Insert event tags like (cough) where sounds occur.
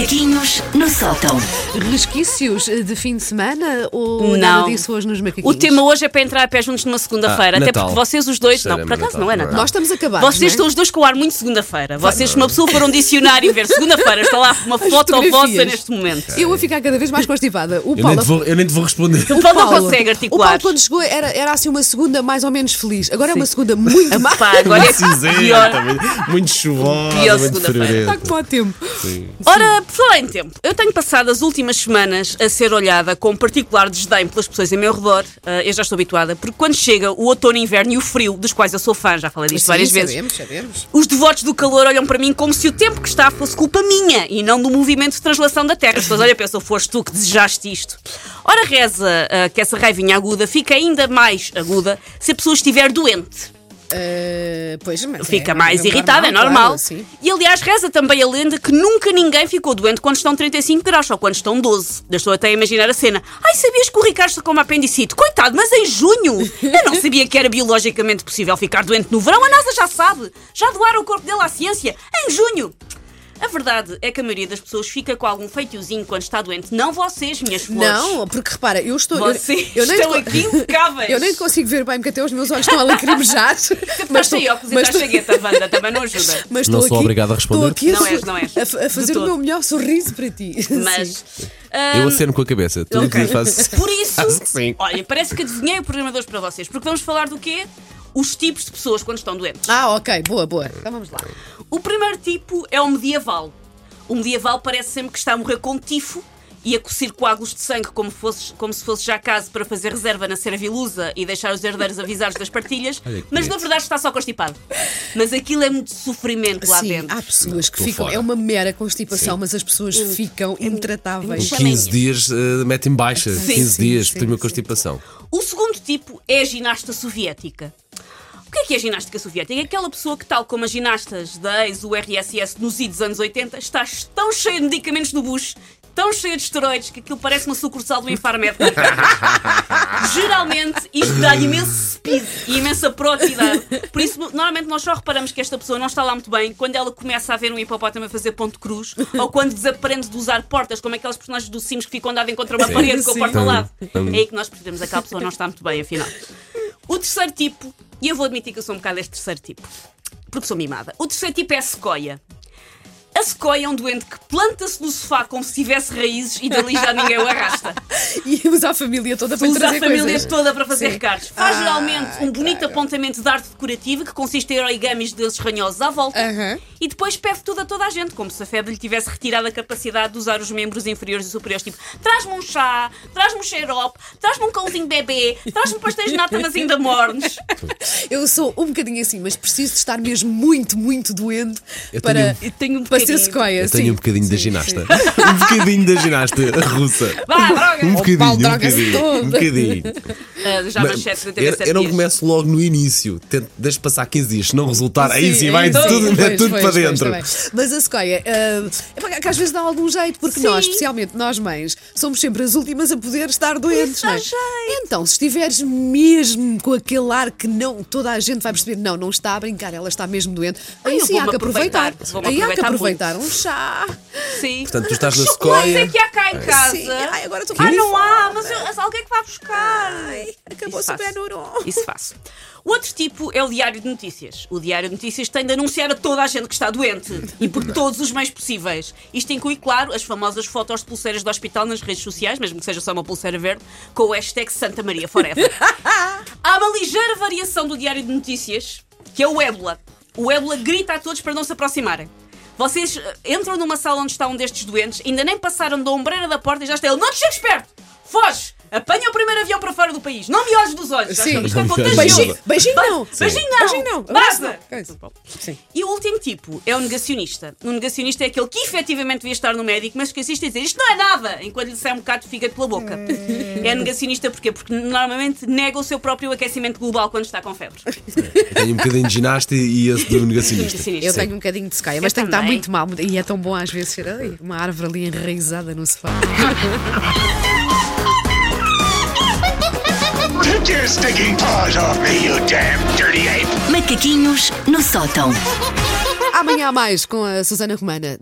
Macaquinhos no sótão. Resquícios de fim de semana ou Não. nada disso hoje nos macaquinhos? O tema hoje é para entrar a pé juntos numa segunda-feira. Ah, até Natal. porque vocês os dois. Não, por acaso Natal, não é não? Natal. Nós estamos acabados, Vocês não é? estão os dois com o ar muito segunda-feira. Vocês, se uma pessoa for a um dicionário e ver segunda-feira, está lá uma (laughs) foto vossa neste momento. Eu vou ficar cada vez mais constipada. O Eu nem, Paulo... te vou, eu nem te vou responder. O Paulo não Paulo- consegue O articular. Paulo, quando chegou, era, era assim uma segunda mais ou menos feliz. Agora é uma segunda muito má. (laughs) Pá, agora é Cinzenta, pior. muito- chuvosa, Pior segunda-feira. Está há tempo. Ora, por falar em tempo, eu tenho passado as últimas semanas a ser olhada com particular desdém pelas pessoas em meu redor. Ah, eu já estou habituada, porque quando chega o outono, inverno e o frio, dos quais eu sou fã, já falei disto Sim, várias vezes, sabemos, sabemos. os devotos do calor olham para mim como se o tempo que está fosse culpa minha e não do movimento de translação da Terra. As pessoas olham e pensam, foste tu que desejaste isto. Ora, reza ah, que essa raivinha aguda fica ainda mais aguda se a pessoa estiver doente. Ah, pois, mas Fica é- mais é irritada, é normal. claro, e aliás, reza também a lenda que nunca ninguém ficou doente quando estão 35 graus, só quando estão 12. Eu estou até a imaginar a cena. Ai, sabias que o Ricardo está com uma apendicite? Coitado, mas em junho! Eu não sabia que era biologicamente possível ficar doente no verão. A NASA já sabe. Já doaram o corpo dele à ciência. Em junho! A verdade é que a maioria das pessoas fica com algum feitiozinho quando está doente. Não vocês, minhas flores. Não, porque repara, eu estou. eu- Vocês eu, nem estão aqui impecáveis. (laughs) Eu nem consigo ver bem porque até os meus olhos estão a lacrimejar. Estás sem óculos e mas estou- chagueta, Wanda. Também não ajuda. (laughs) mas Não estou sou aqui- obrigado a responder. Estou aqui Não a, és, não és. a a fazer o meu melhor sorriso para ti. (laughs) Mas. Sim. Eu aceno com a cabeça. Tudo Ok. que. Por isso, Acho que sim. olha, parece que adivinhei o programa de hoje para vocês, porque vamos falar do quê? Os tipos de pessoas quando estão doentes. Ah, ok, boa, boa. Então vamos lá. O primeiro tipo é o medieval. O medieval parece sempre que está a morrer com tifo e a coçir coágulos de sangue como, fosse, como se fosse já caso para fazer reserva na Seravilusa e deixar os herdeiros avisados das partilhas, mas na verdade está só constipado. Mas aquilo é muito sofrimento lá Sim, dentro. há pessoas que Estou ficam. fora. É uma mera constipação, mas as pessoas ficam intratáveis. Sim. 15 dias uh, mete em baixa. Sim, 15 sim, dias, sim, tenho uma sim. constipação. O segundo tipo é a ginasta soviética. O que é que é a ginástica soviética? É aquela pessoa que, tal como as ginastas da ex-URSS nos idos anos 80, está tão cheia de medicamentos no bucho, tão cheia de esteroides, que aquilo parece uma sucursal do Infarmed. (laughs) Geralmente isto dá imenso speed e imensa proatividade. Por isso, normalmente nós só reparamos que esta pessoa não está lá muito bem quando ela começa a ver um hipopótamo a fazer ponto cruz ou quando desaprende de usar portas, como aqueles personagens do Sims que ficam andando contra uma Sim. parede com a Sim. porta ao lado. É aí que nós percebemos que aquela pessoa não está muito bem, afinal. O terceiro tipo, e eu vou admitir que eu sou um bocado este terceiro tipo, porque sou mimada. O terceiro tipo é a sequoia. A sequoia é um doente que planta-se no sofá como se tivesse raízes e dali já ninguém o arrasta. (laughs) E usa a família toda para Usa a trazer família coisas. toda para fazer Sim. recados. Faz Ah, geralmente um bonito apontamento de arte decorativa que consiste em origamis desses ranhosos à volta Aham. e depois pede tudo a toda a gente, como se a febre lhe tivesse retirado a capacidade de usar os membros inferiores e superiores. Tipo, traz-me um chá, traz-me um xarope, traz-me um cãozinho bebê, traz-me pastéis de nata, mas ainda mornos. (laughs) Eu sou um bocadinho assim, mas preciso de estar mesmo muito, muito doente Eu para, tenho- Eu tenho um para ser sequoia. Eu tenho sim. um bocadinho da Sim, ginasta. sim. (laughs) um bocadinho da ginasta russa. Vá, droga! Um bocadinho, um droga-se bocadinho. todo. Um bocadinho. Ah, já Mas manchete eu, 87 eu não dias. começo logo no início. Tento, deixo passar 15 dias. Se não resultar, aí sim, é vai isso. tudo, Pois, mete tudo pois, para pois, dentro. Mas a sequoia, é pá, que às vezes dá algum jeito, porque Sim. nós, especialmente nós mães, somos sempre as últimas a poder estar doentes. Não dá é? jeito. Então, se estiveres mesmo com aquele ar que não toda a gente vai perceber, não, não está a brincar, ela está mesmo doente, aí eu sim há que aproveitar. aproveitar, Aí há que aproveitar aproveitar um chá. Sim. Portanto, tu estás na Chocolate sequoia. é que há cá em casa. Sim. Ai, agora estou Ah, não há, mas eu, alguém que vai buscar. Acabou-se Isso o. Benuron. Isso faço. O outro tipo é o Diário de Notícias. O Diário de Notícias tem de anunciar a toda a gente que está doente e por todos os meios possíveis. Isto inclui, claro, as famosas fotos de pulseiras do hospital nas redes sociais, mesmo que seja só uma pulseira verde, com o hashtag Santa Maria Forever. (laughs) Há uma ligeira variação do Diário de Notícias, que é o ébola. O ébola grita a todos para não se aproximarem. Vocês eh, entram numa sala onde está um destes doentes, ainda nem passaram da ombreira da porta e já está ele. Não te chegues perto! Foge! Apanha o primeiro avião para fora do país! Não me olhes dos olhos! Já Sim. Isto é contagioso! Beijinho, beijinho não. Beijinho não! Beijinho não. Coisa. Sim. E o último tipo é o negacionista. O negacionista é aquele que efetivamente devia estar no médico, mas que insiste em dizer isto não é nada, enquanto lhe sai um bocado de fígado pela boca. É negacionista porquê? Porque normalmente nega o seu próprio aquecimento global quando está com febre. Tenho um bocadinho de ginasta e esse do negacionista. Eu tenho um bocadinho de sequoia, mas tem que estar muito mal. E é tão bom às vezes ser uma árvore ali enraizada no sofá. (laughs) stinking paws off me, you damn dirty ape! Macaquinhos no sótão. Amanhã há mais com a Susana Romana.